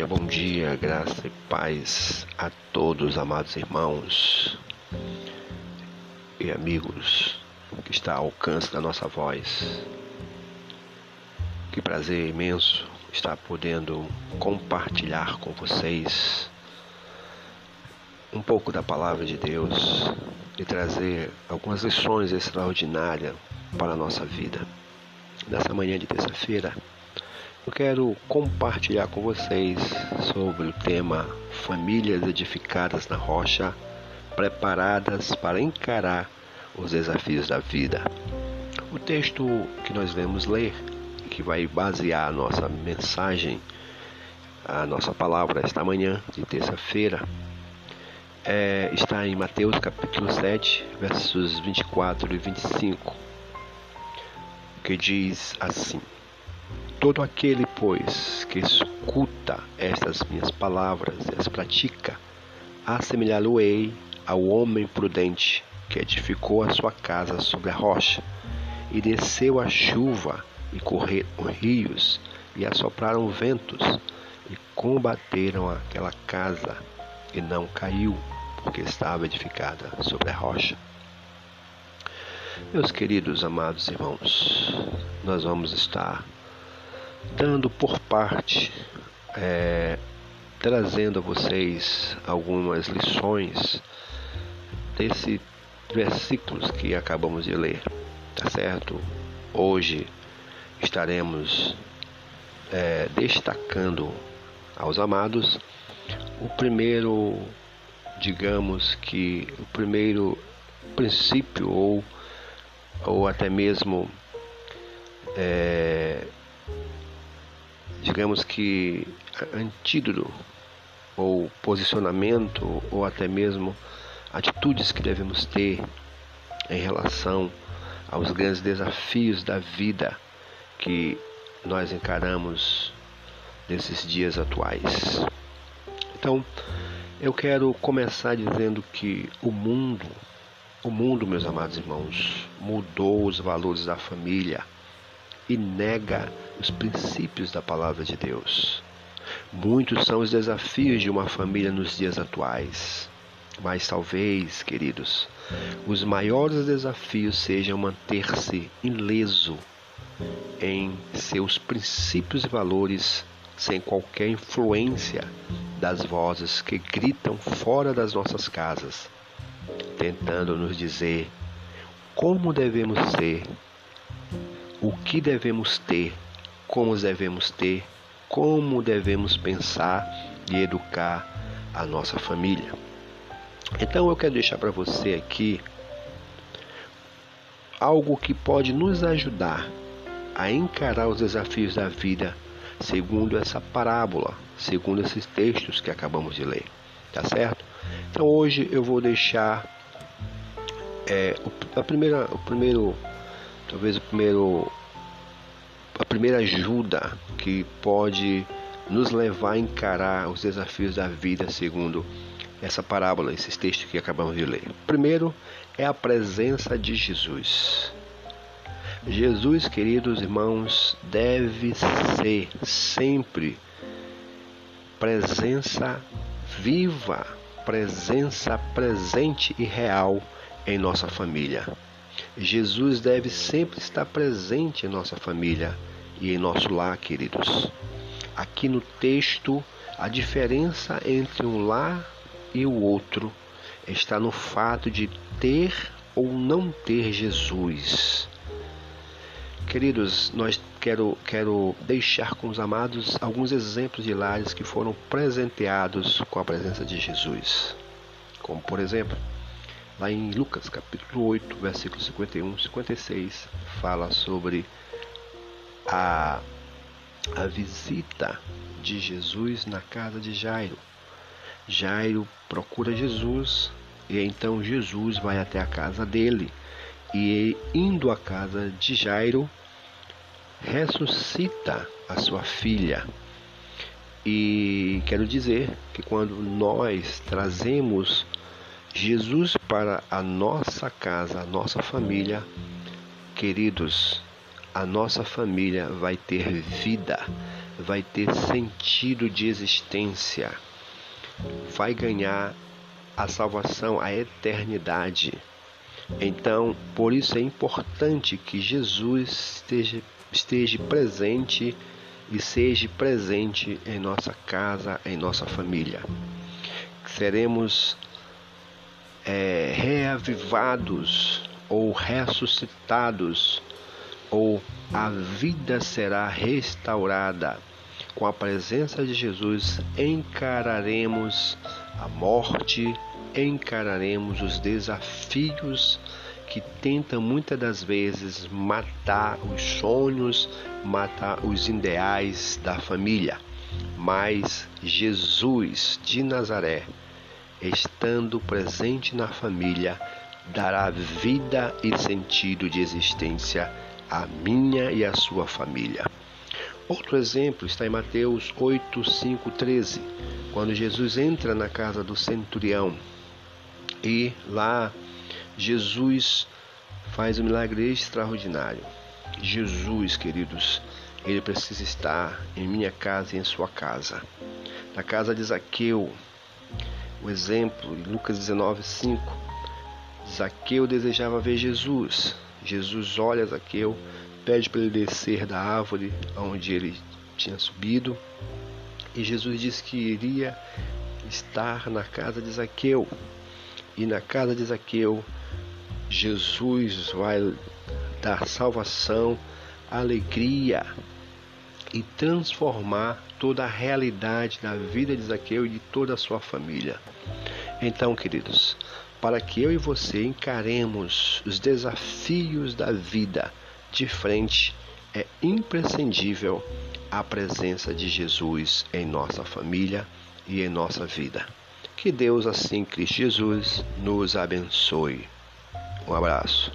dia, bom dia, graça e paz a todos, amados irmãos e amigos que está ao alcance da nossa voz. Que prazer imenso estar podendo compartilhar com vocês um pouco da palavra de Deus e trazer algumas lições extraordinárias para a nossa vida. Nessa manhã de terça-feira, eu quero compartilhar com vocês sobre o tema Famílias edificadas na rocha, preparadas para encarar os desafios da vida. O texto que nós vamos ler, que vai basear a nossa mensagem, a nossa palavra esta manhã de terça-feira, é, está em Mateus capítulo 7, versos 24 e 25, que diz assim: Todo aquele, pois, que escuta estas minhas palavras e as pratica, assemelhá-lo-ei ao homem prudente que edificou a sua casa sobre a rocha, e desceu a chuva, e correram rios, e assopraram ventos, e combateram aquela casa, e não caiu, porque estava edificada sobre a rocha. Meus queridos amados irmãos, nós vamos estar dando por parte, é, trazendo a vocês algumas lições desse versículos que acabamos de ler, tá certo? Hoje estaremos é, destacando aos amados o primeiro, digamos que o primeiro princípio ou, ou até mesmo é, digamos que antídoto ou posicionamento ou até mesmo atitudes que devemos ter em relação aos grandes desafios da vida que nós encaramos nesses dias atuais. Então, eu quero começar dizendo que o mundo, o mundo, meus amados irmãos, mudou os valores da família e nega os princípios da palavra de Deus. Muitos são os desafios de uma família nos dias atuais. Mas talvez, queridos, os maiores desafios sejam manter-se ileso em seus princípios e valores sem qualquer influência das vozes que gritam fora das nossas casas, tentando nos dizer como devemos ser o que devemos ter, como devemos ter, como devemos pensar e educar a nossa família. Então eu quero deixar para você aqui algo que pode nos ajudar a encarar os desafios da vida segundo essa parábola, segundo esses textos que acabamos de ler, tá certo? Então hoje eu vou deixar é, a primeira, o primeiro talvez o primeiro a primeira ajuda que pode nos levar a encarar os desafios da vida segundo essa parábola, esses textos que acabamos de ler. Primeiro é a presença de Jesus. Jesus, queridos irmãos, deve ser sempre presença viva, presença presente e real em nossa família. Jesus deve sempre estar presente em nossa família e em nosso lar, queridos. Aqui no texto, a diferença entre um lar e o outro está no fato de ter ou não ter Jesus. Queridos, nós quero, quero deixar com os amados alguns exemplos de lares que foram presenteados com a presença de Jesus. Como por exemplo, Lá em Lucas capítulo 8, versículos 51 e 56, fala sobre a, a visita de Jesus na casa de Jairo. Jairo procura Jesus e então Jesus vai até a casa dele e indo à casa de Jairo ressuscita a sua filha. E quero dizer que quando nós trazemos Jesus para a nossa casa, a nossa família, queridos, a nossa família vai ter vida, vai ter sentido de existência, vai ganhar a salvação, a eternidade. Então, por isso é importante que Jesus esteja, esteja presente e seja presente em nossa casa, em nossa família. Seremos é, reavivados ou ressuscitados, ou a vida será restaurada. Com a presença de Jesus, encararemos a morte, encararemos os desafios que tentam muitas das vezes matar os sonhos, matar os ideais da família. Mas Jesus de Nazaré, estando presente na família, dará vida e sentido de existência à minha e à sua família. Outro exemplo está em Mateus 8, 5, 13, quando Jesus entra na casa do centurião e lá Jesus faz um milagre extraordinário. Jesus, queridos, ele precisa estar em minha casa e em sua casa. Na casa de Zaqueu, o exemplo, em Lucas 19, 5. Zaqueu desejava ver Jesus. Jesus olha Zaqueu, pede para ele descer da árvore onde ele tinha subido. E Jesus disse que iria estar na casa de Zaqueu. E na casa de Zaqueu, Jesus vai dar salvação, alegria e transformar toda a realidade da vida de Zaqueu e de toda a sua família. Então, queridos, para que eu e você encaremos os desafios da vida de frente, é imprescindível a presença de Jesus em nossa família e em nossa vida. Que Deus, assim, Cristo Jesus, nos abençoe. Um abraço.